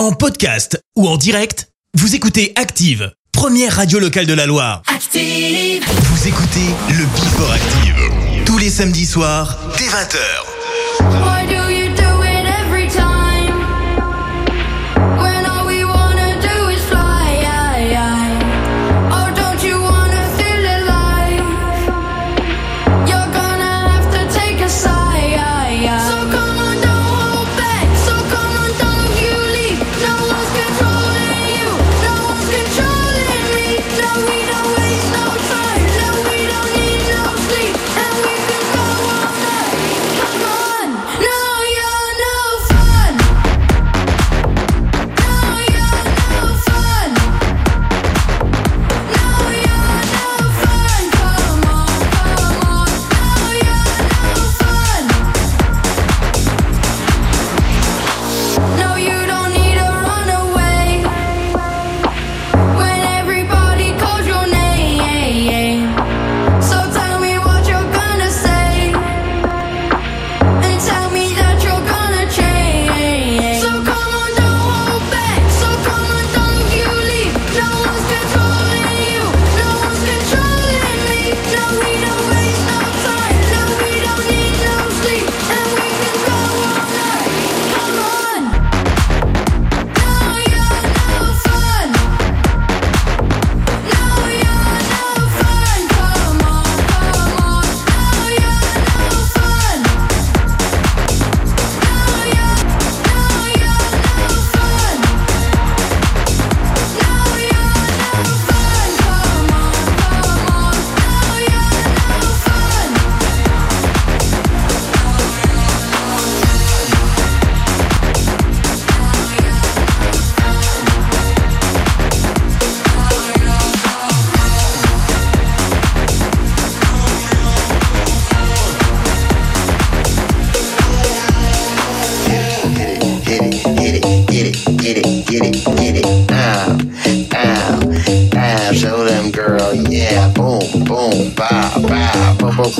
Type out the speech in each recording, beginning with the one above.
En podcast ou en direct, vous écoutez Active, première radio locale de la Loire. Active Vous écoutez le Before Active, tous les samedis soirs, dès 20h.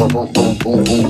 bum, bum, bum, bum.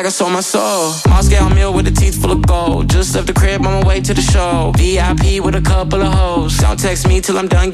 like I sold my soul. Moscow mule with a teeth full of gold. Just left the crib on my way to the show. VIP with a couple of hoes. Don't text me till I'm done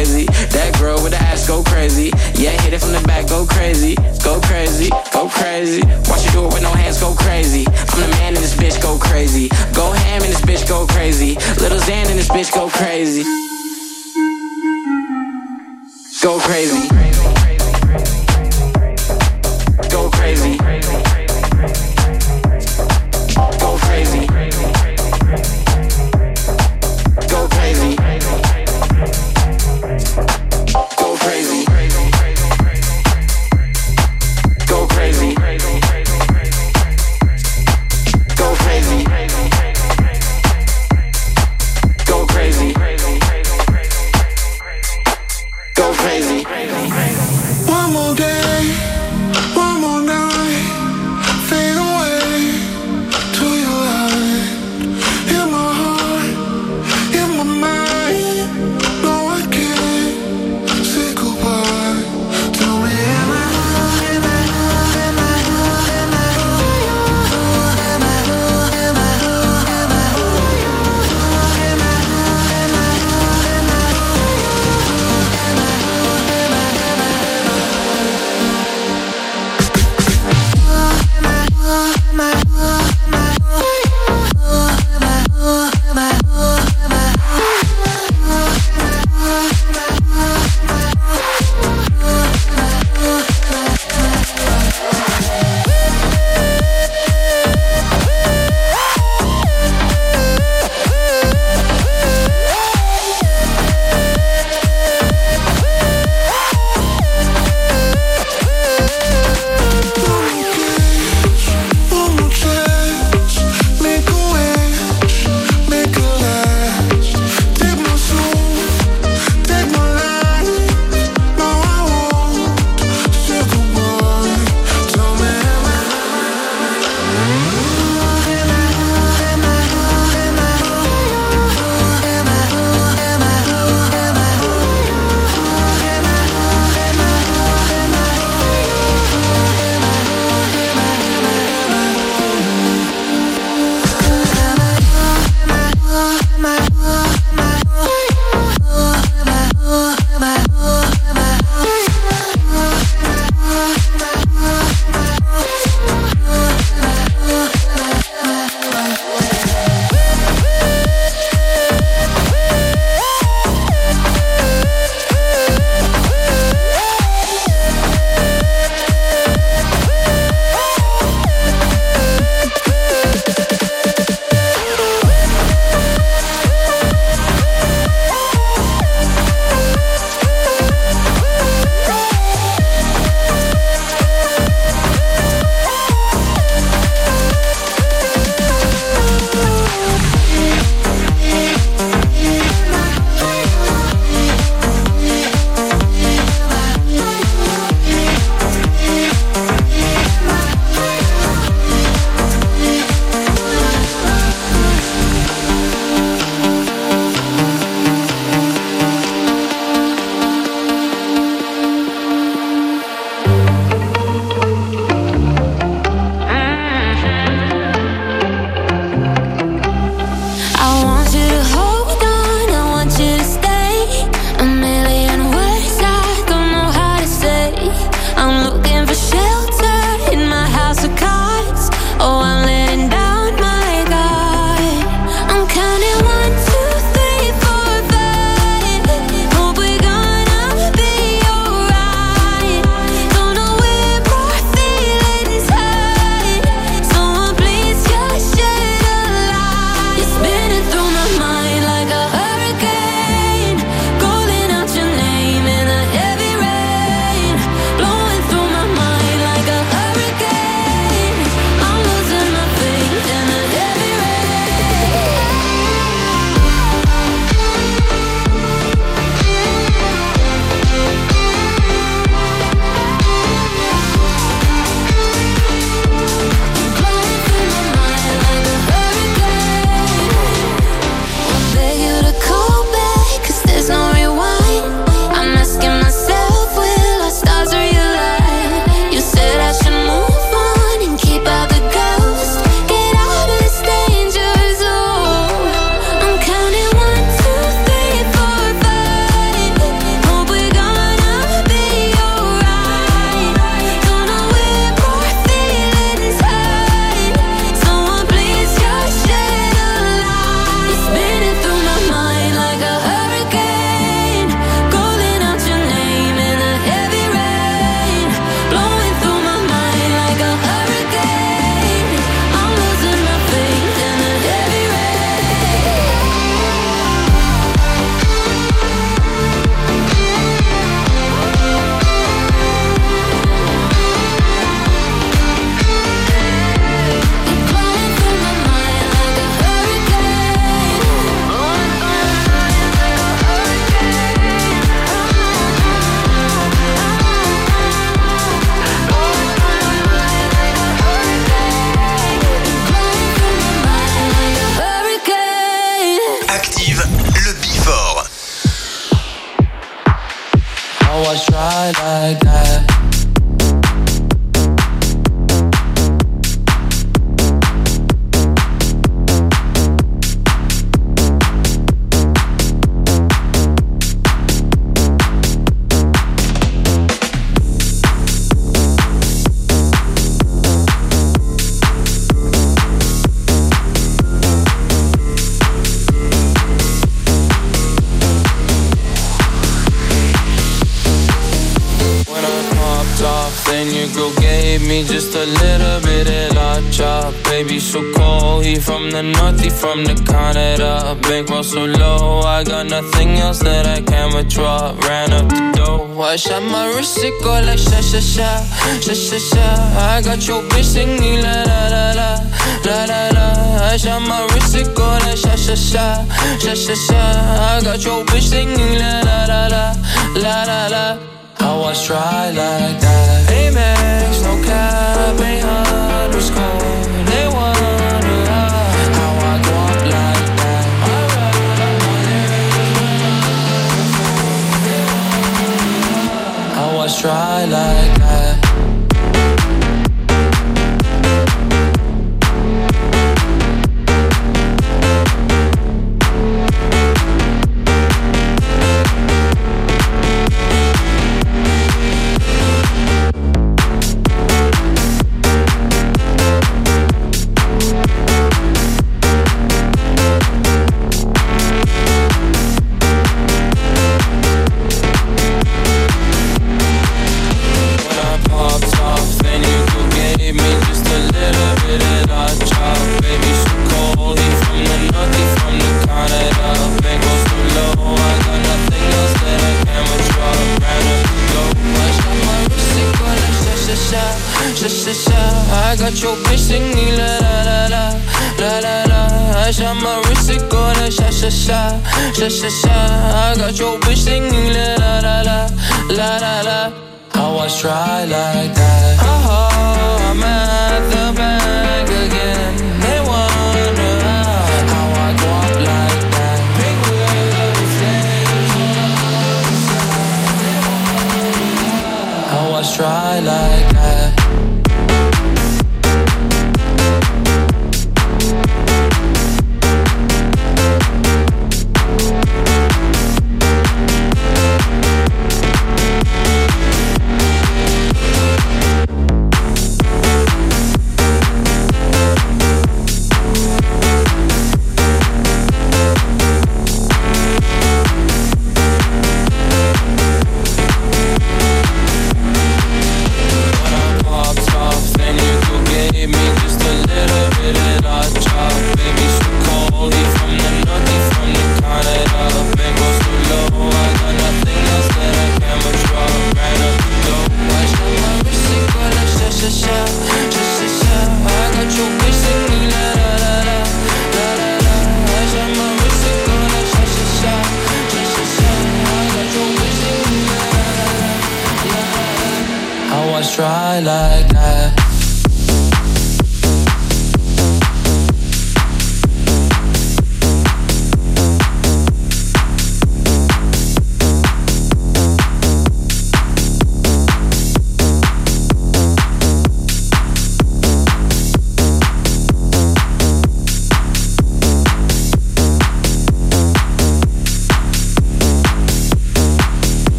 crazy. That girl with the ass go crazy. Yeah, hit it from the back, go crazy. Go crazy, go crazy. Watch you do it with no hands, go crazy. I'm the man in this bitch, go crazy. Go ham in this bitch, go crazy. Little Xan in this bitch, go crazy. Go crazy. Go crazy.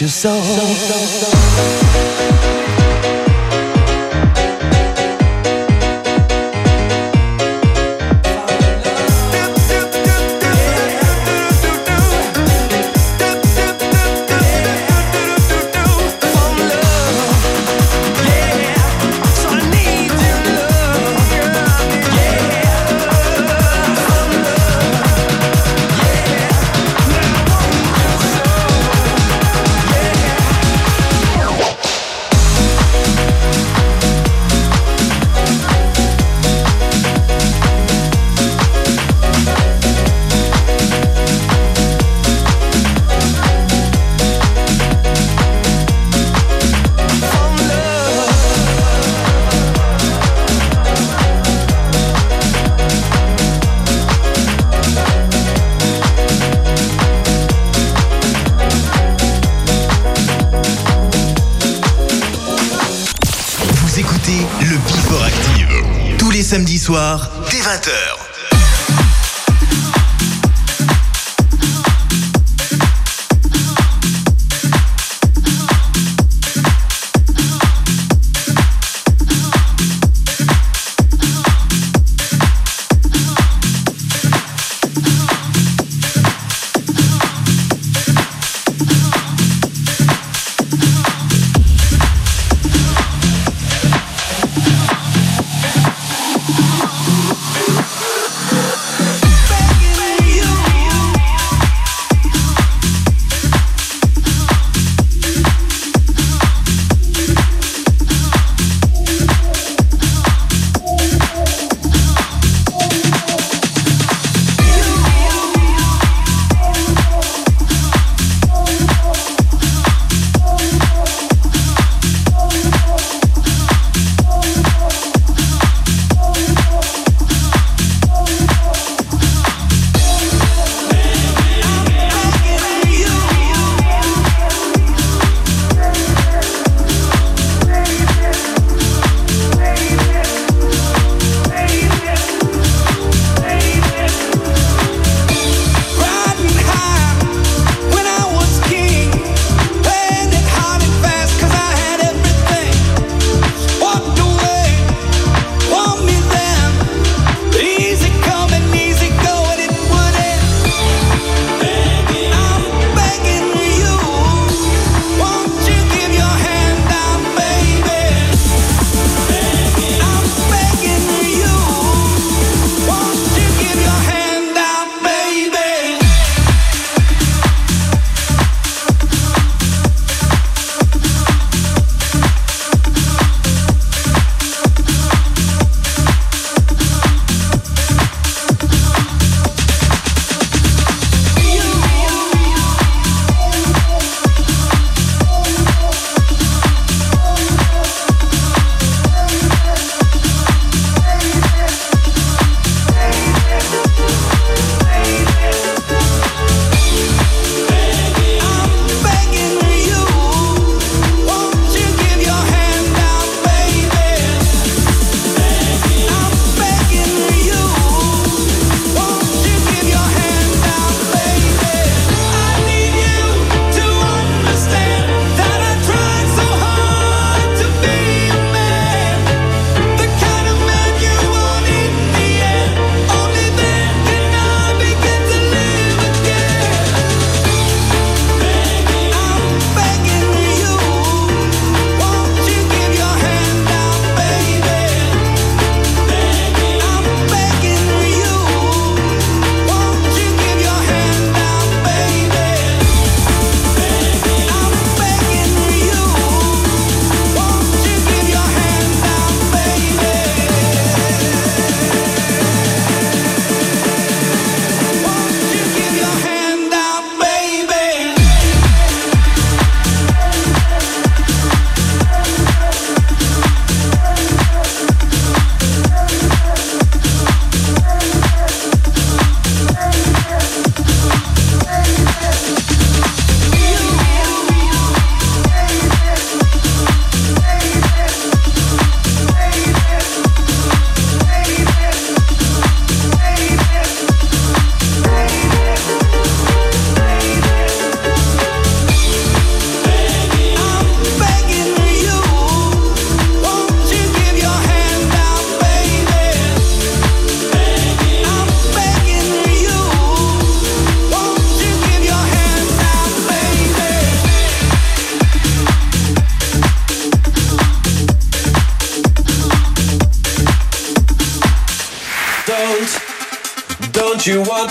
Your soul.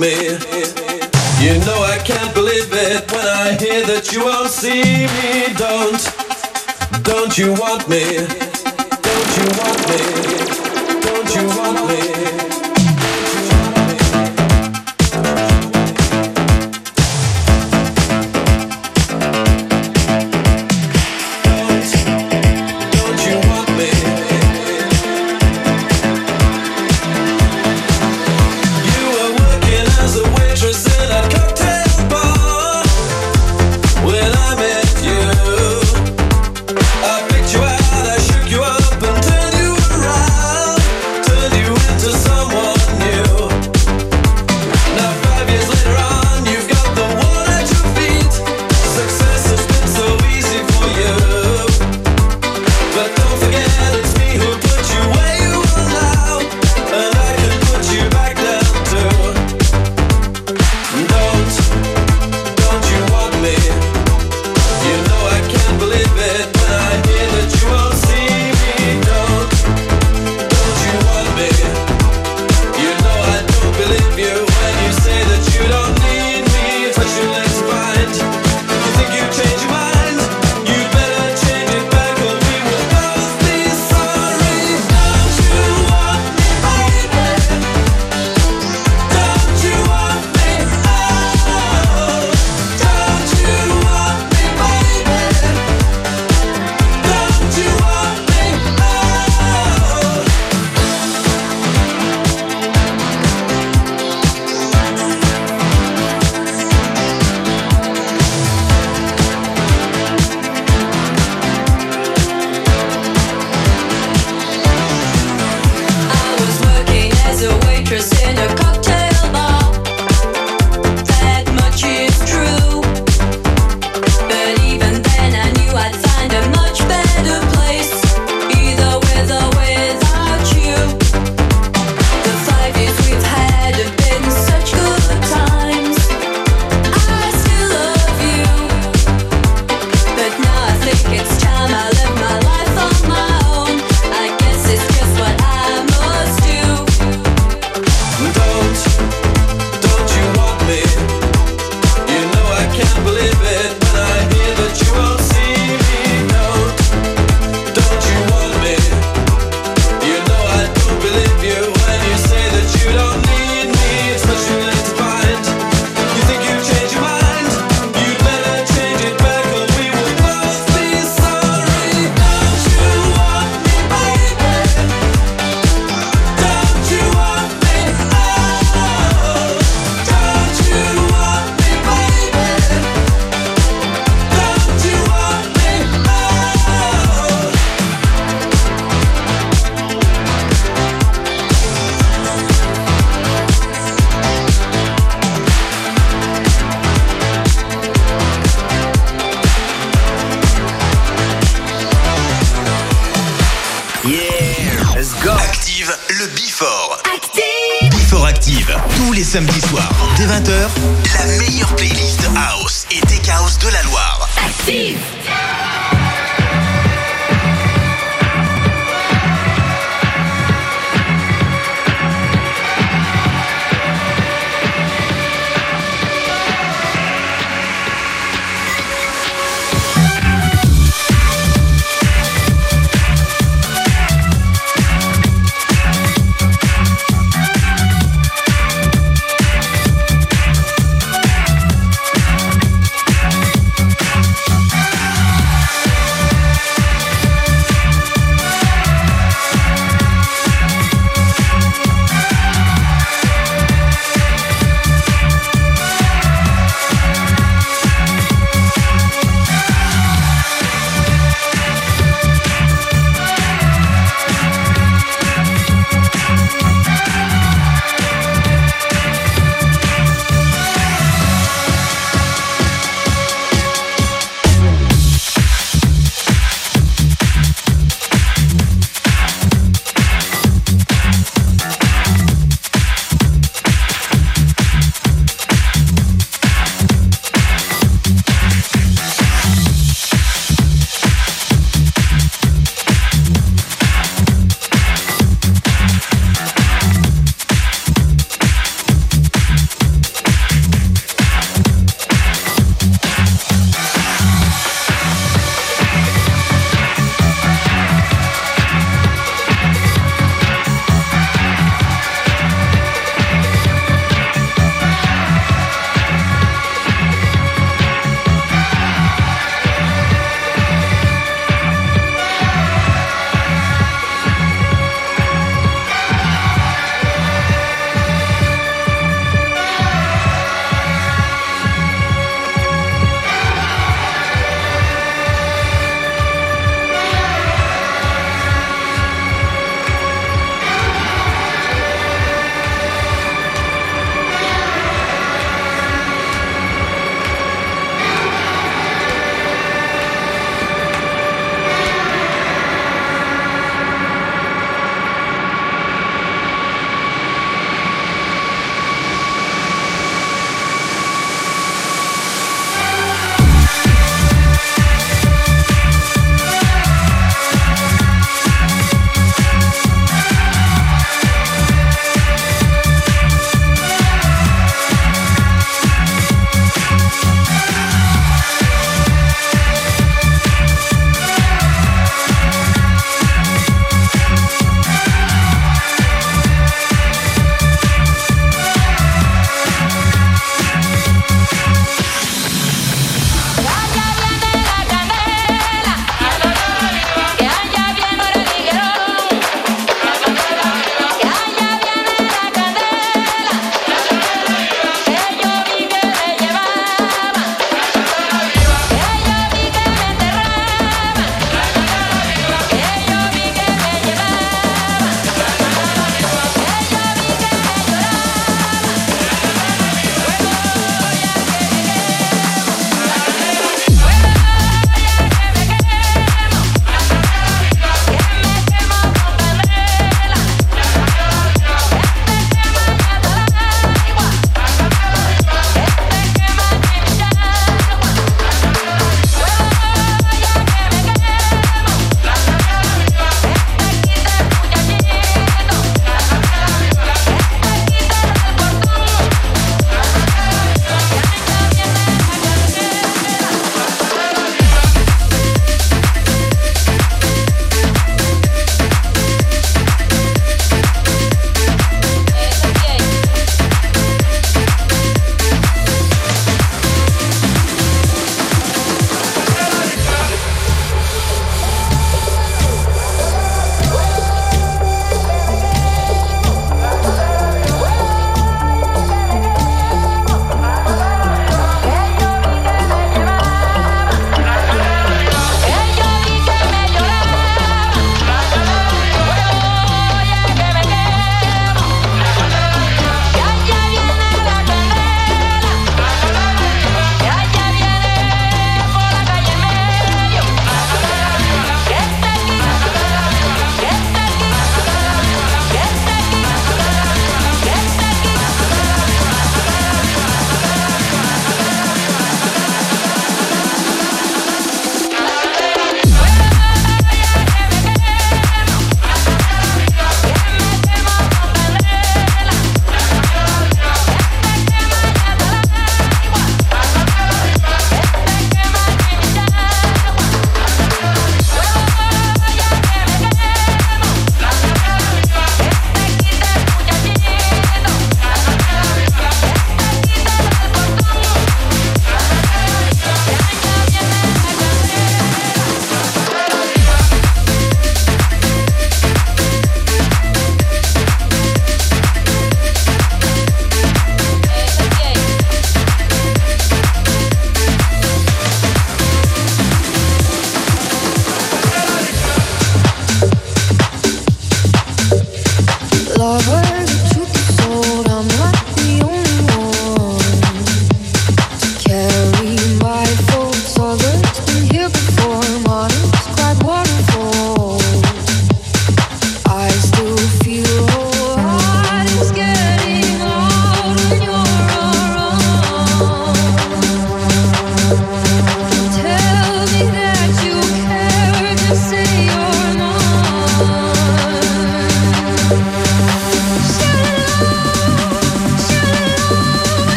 Me?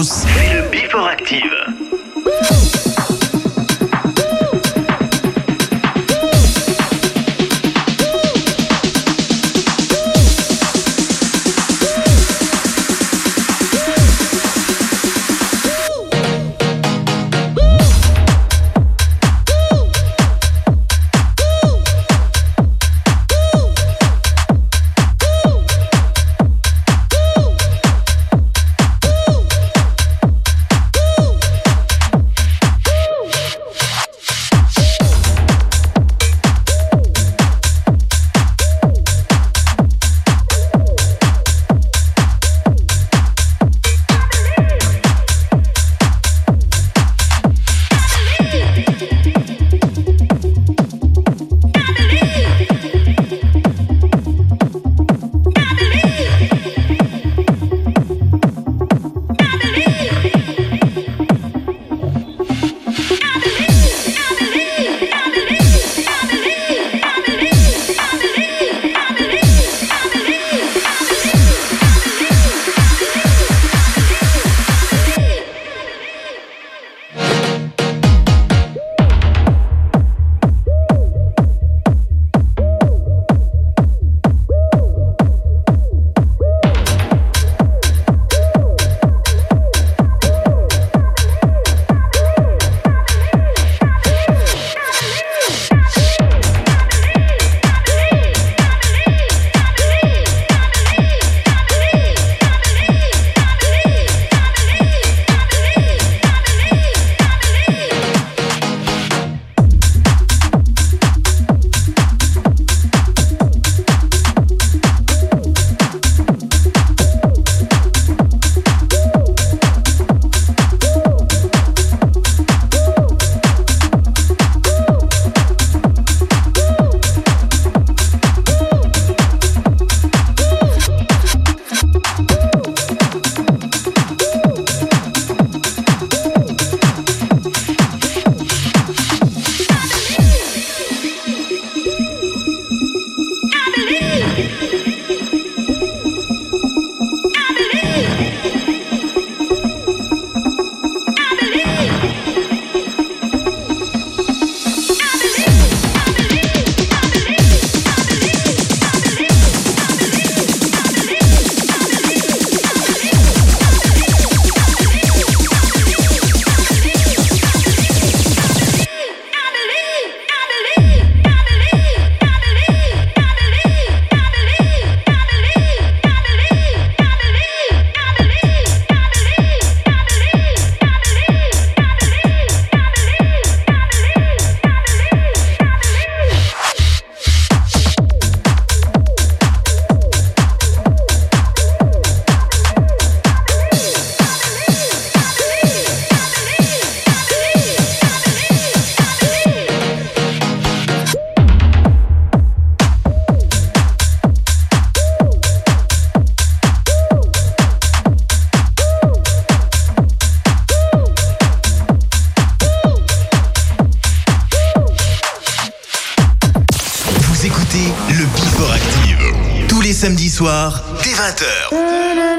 Deus. Les samedis soirs, dès 20h.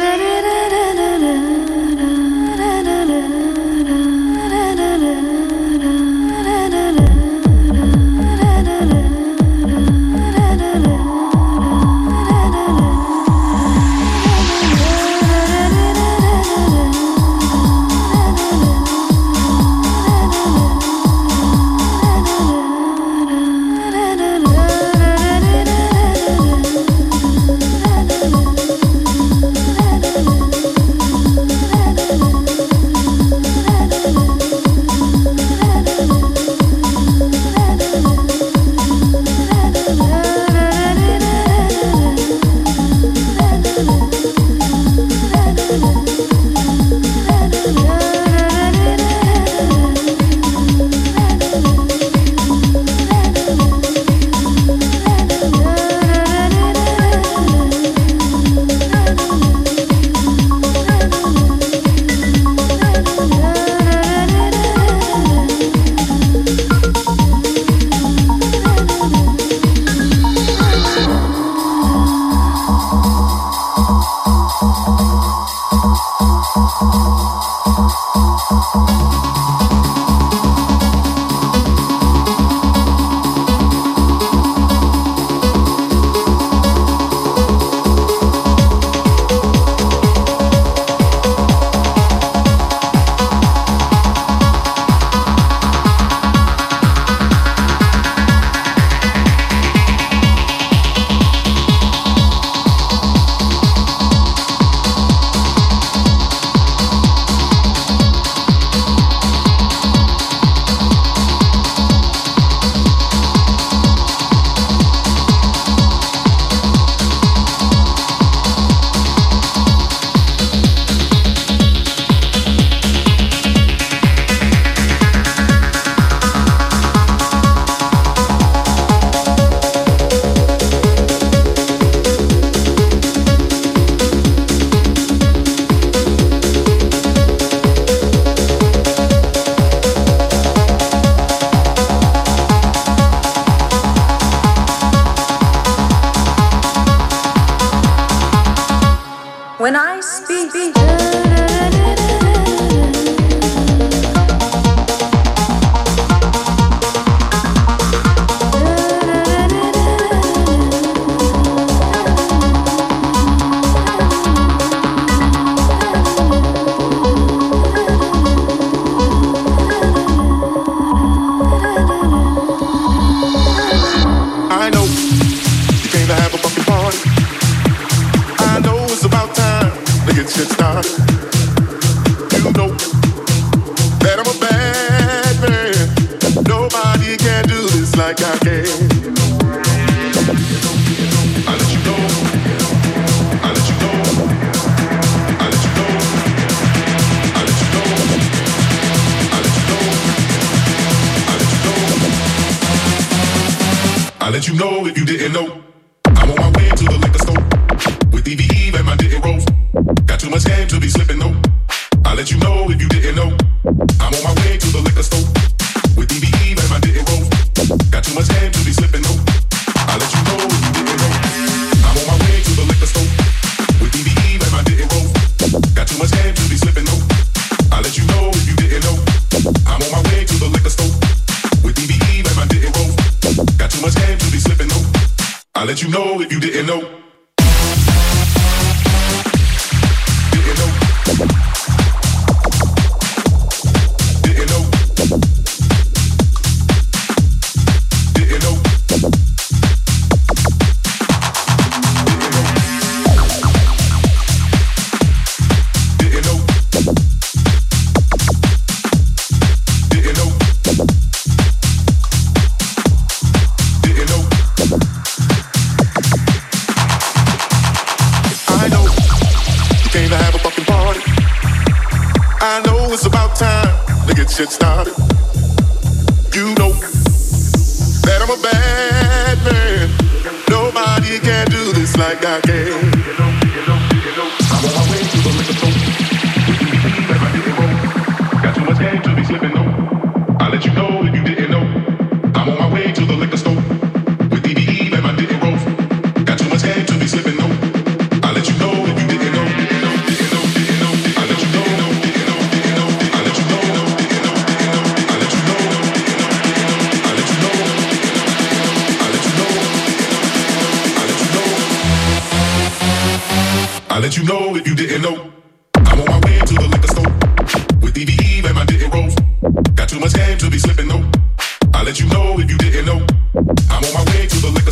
Let you know if you didn't know. I'm on my way to the liquor store with DVE and my didn't rolls. Got too much game to be slipping though. I'll let you know if you didn't know. I'm on my way to the liquor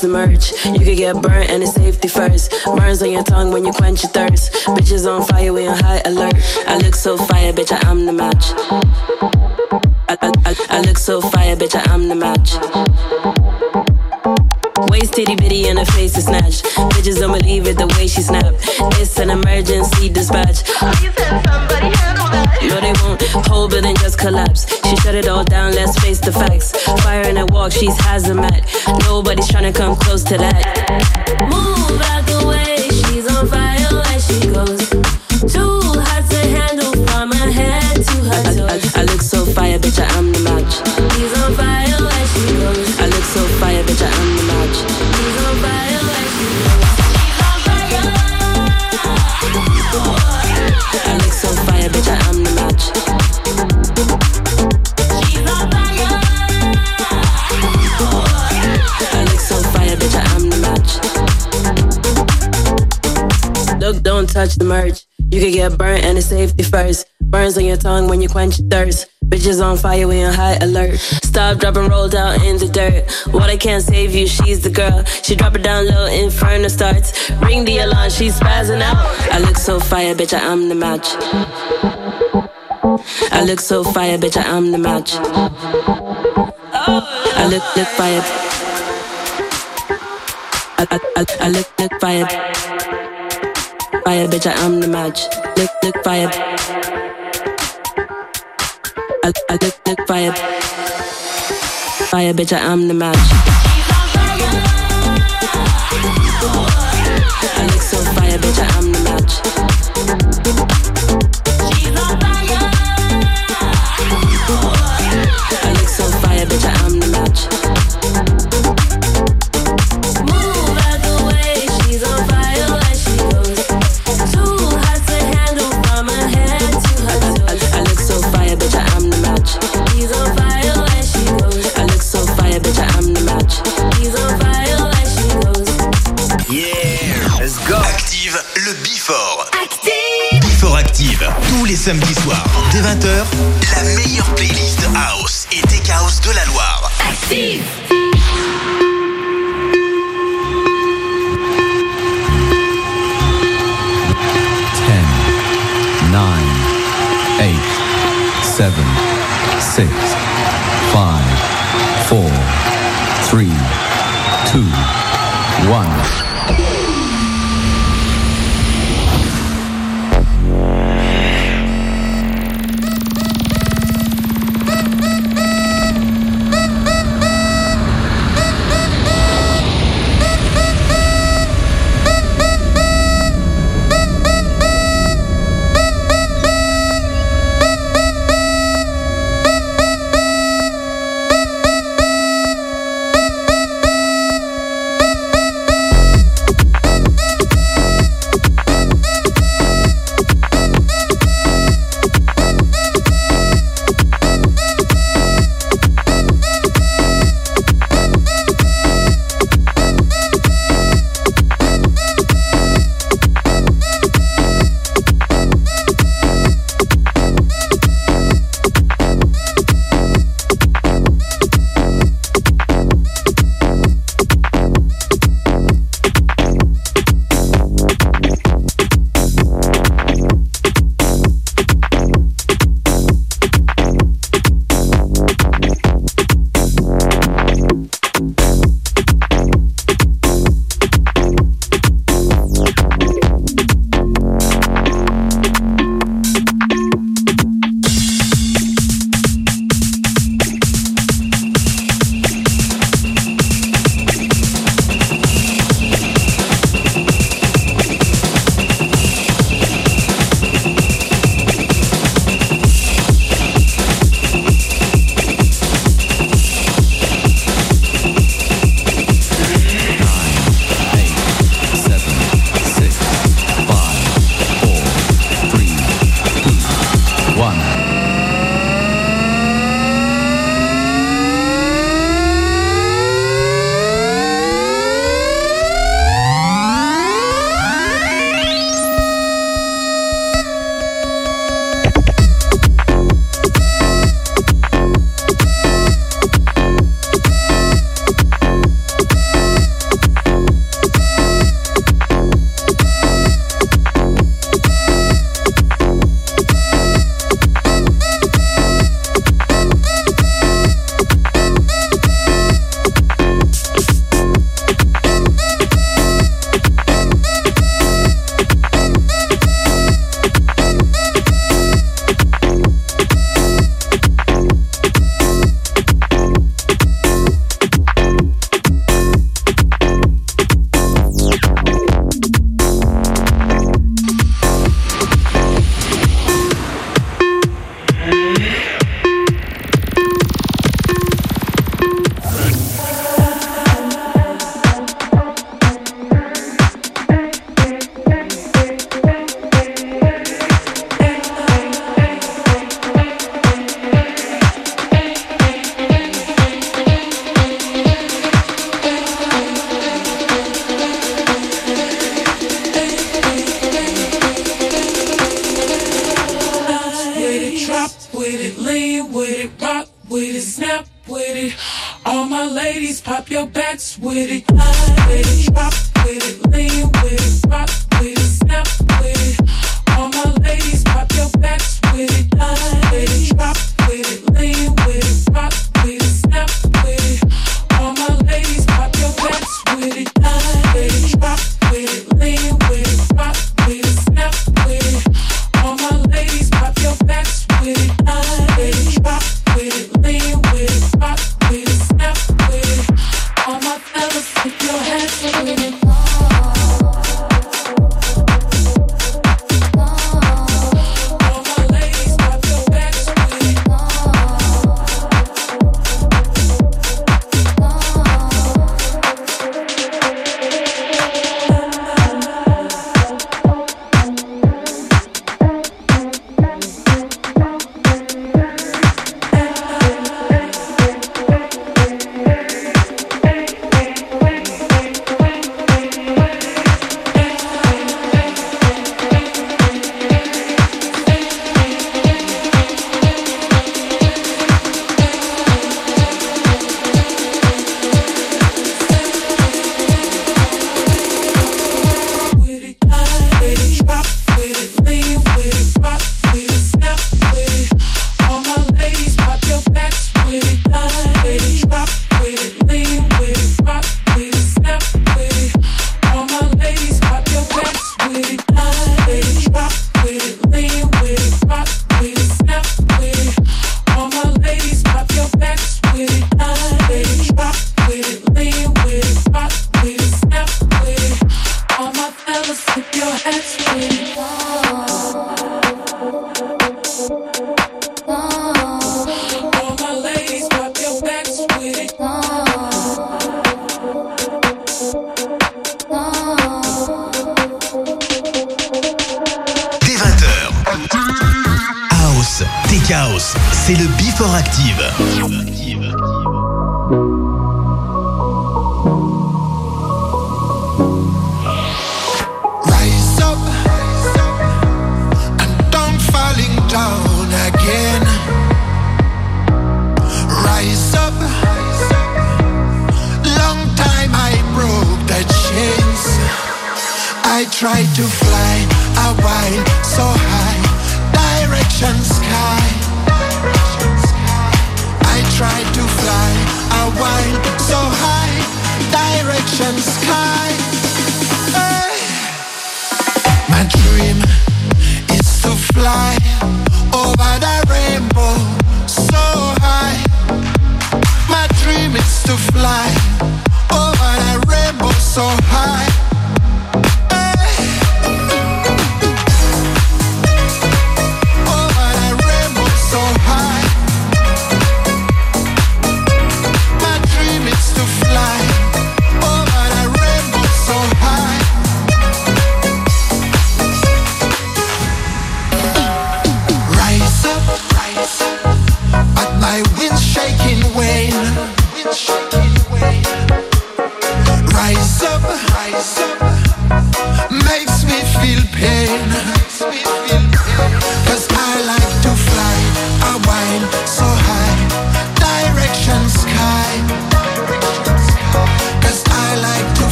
the merch. You could get burnt and it's safety first. Burns on your tongue when you quench your thirst. Bitches on fire, we on high alert. I look so fire, bitch, I am the match. I, I, I, look so fire, bitch, I am the match. Waist titty bitty and her face is snatched. Bitches don't believe it the way she snap. It's an emergency dispatch. No, they won't. Whole building just collapse. She shut it all down. Let's face the facts. Fire in her walk, she's hazmat. Nobody's trying to come close to that. Move out the way. She's on fire when she goes. Too get burnt and it's safety first. Burns on your tongue when you quench your thirst. Bitches on fire, we on high alert. Stop, drop, and roll down in the dirt. Water can't save you, she's the girl. She drop it down low, inferno starts. Ring the alarm, she's spazzing out. I look so fire, bitch, I am the match. I look so fire, bitch, I am the match. I look, look fire. I, I, I, I look, look fire. Fire, bitch, I am the match. Look, look fire. I, I look, look fire. Fire, bitch, I am the match. I look so fire, bitch, I am the match. Samedis soirs, dès 20h, la meilleure playlist house et tech house de la Loire.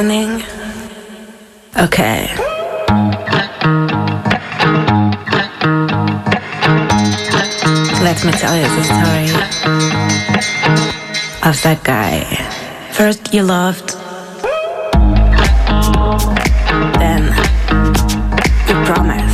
listening? Okay. Let me tell you the story of that guy. First, you loved, then, you promised.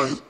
Flashing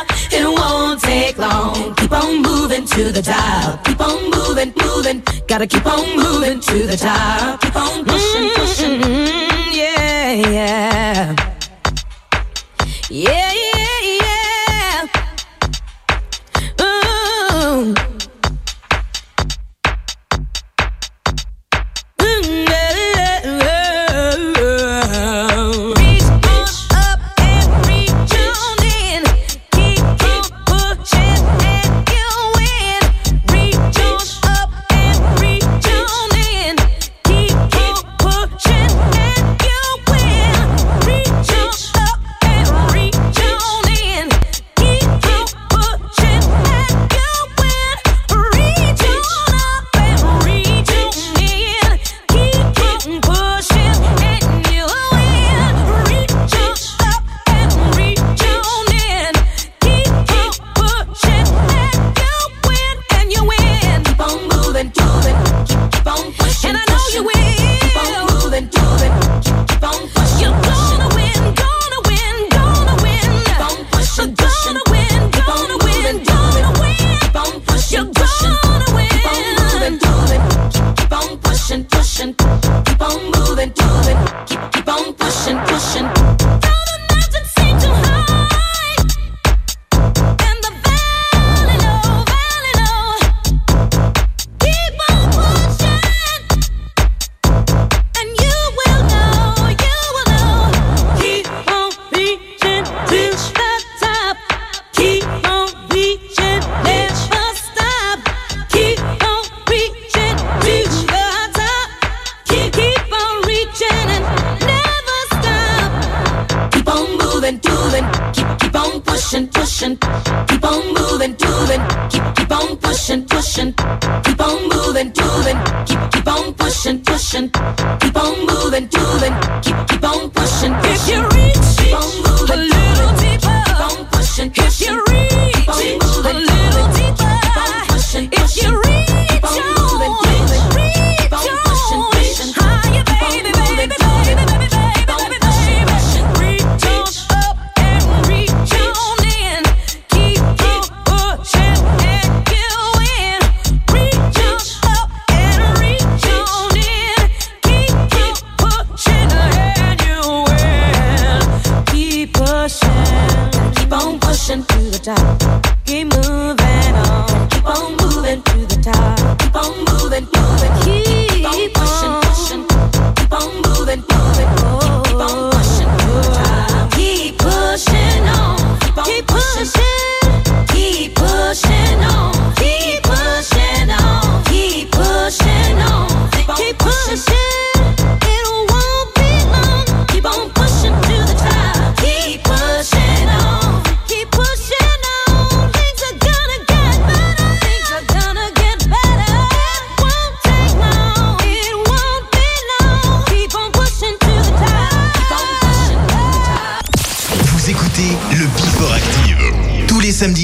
take long. Keep on moving to the top. Keep on moving, moving. Gotta keep on moving to the top. Keep on pushing, pushing. Mm-hmm, yeah, yeah. Yeah, yeah. pushing, keep on moving, moving, keep keep on pushing, pushing. pushing, keep on moving, doing, keep keep on pushing, pushing, keep on moving, doing, keep keep on pushing, pushing, keep on moving, doing, keep keep on pushing. If you're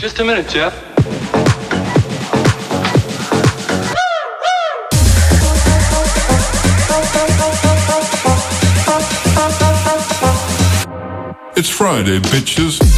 Just a minute, Jeff. It's Friday, bitches.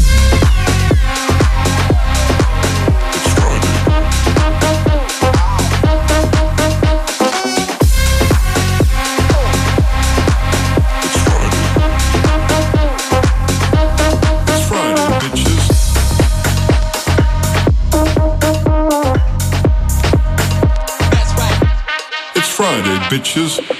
bitches.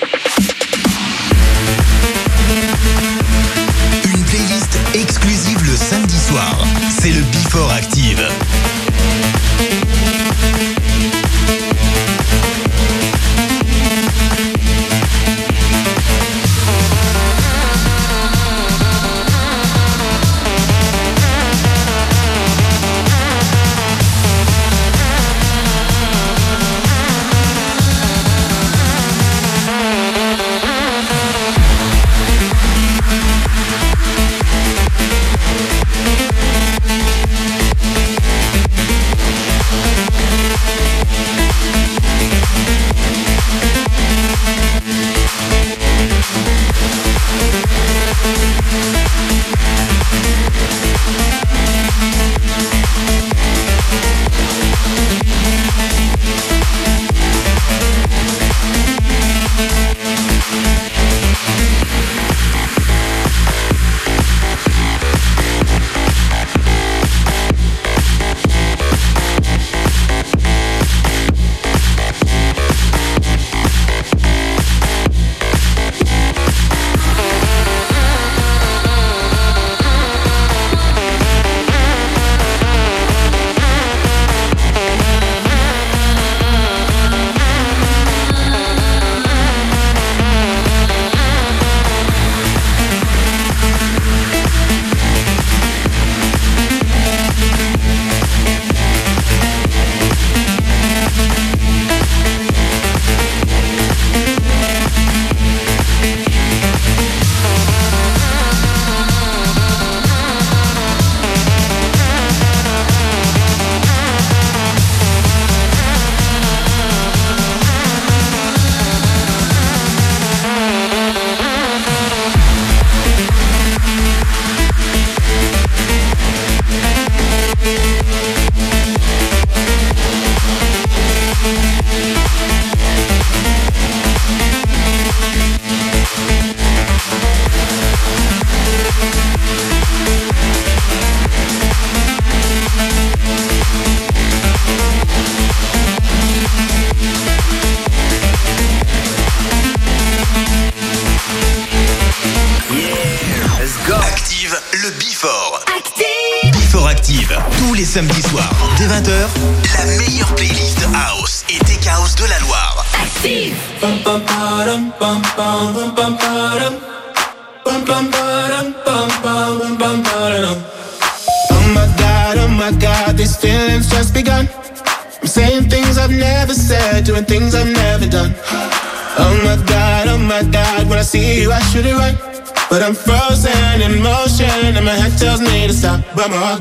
Alabama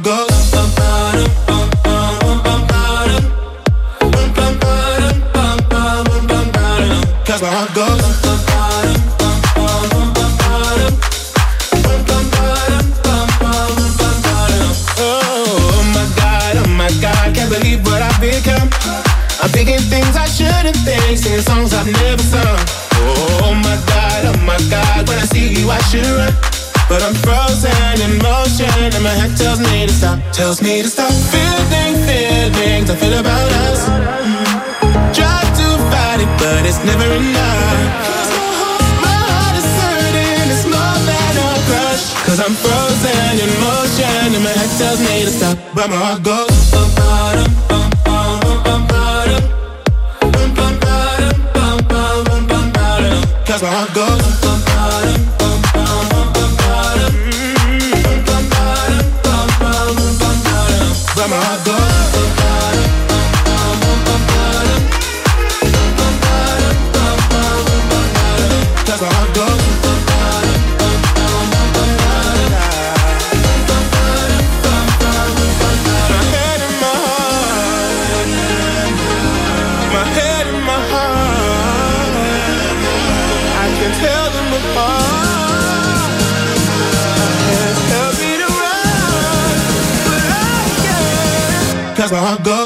tells me to stop, but my heart goes bum, bottom, bum, bum, bum, bum. Bum, bum, bum, bum, bum, bum, my heart goes cause I go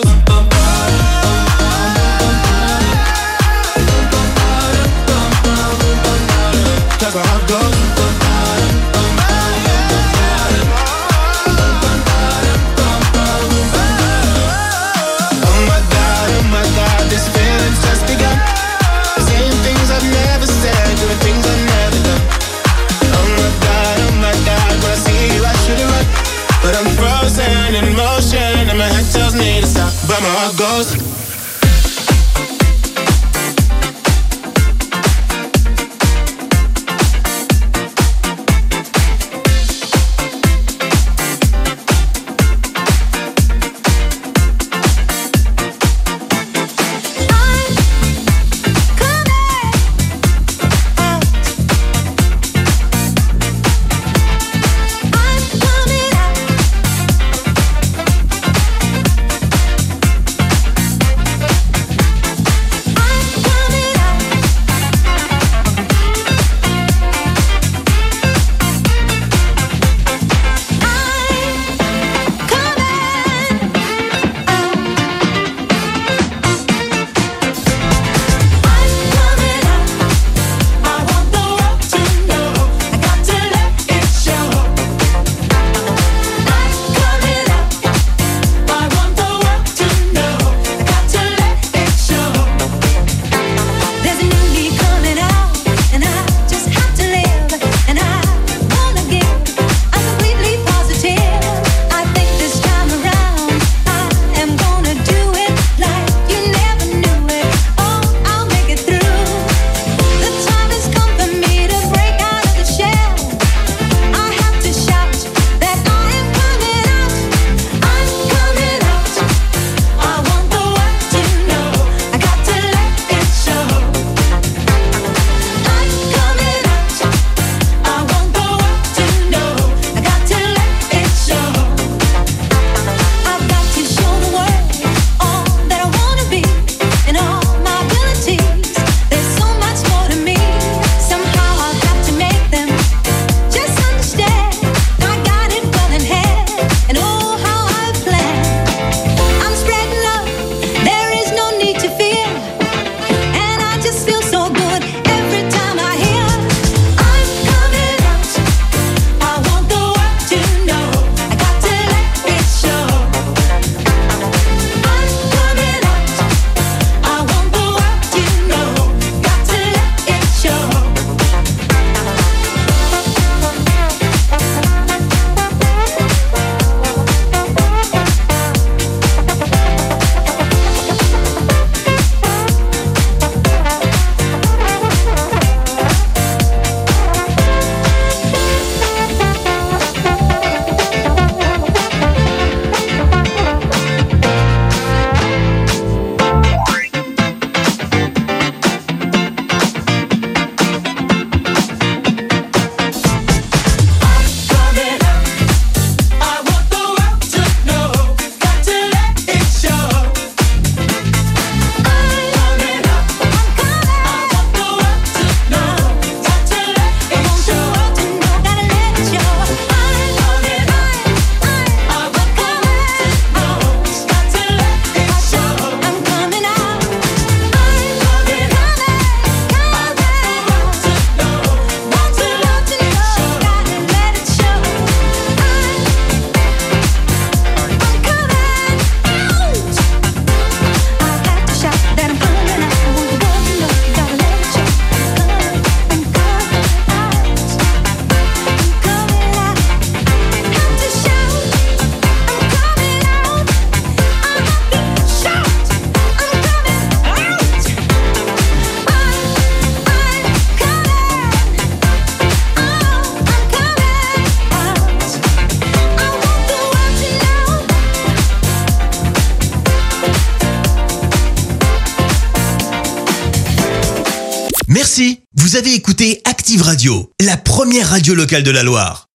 local de la Loire.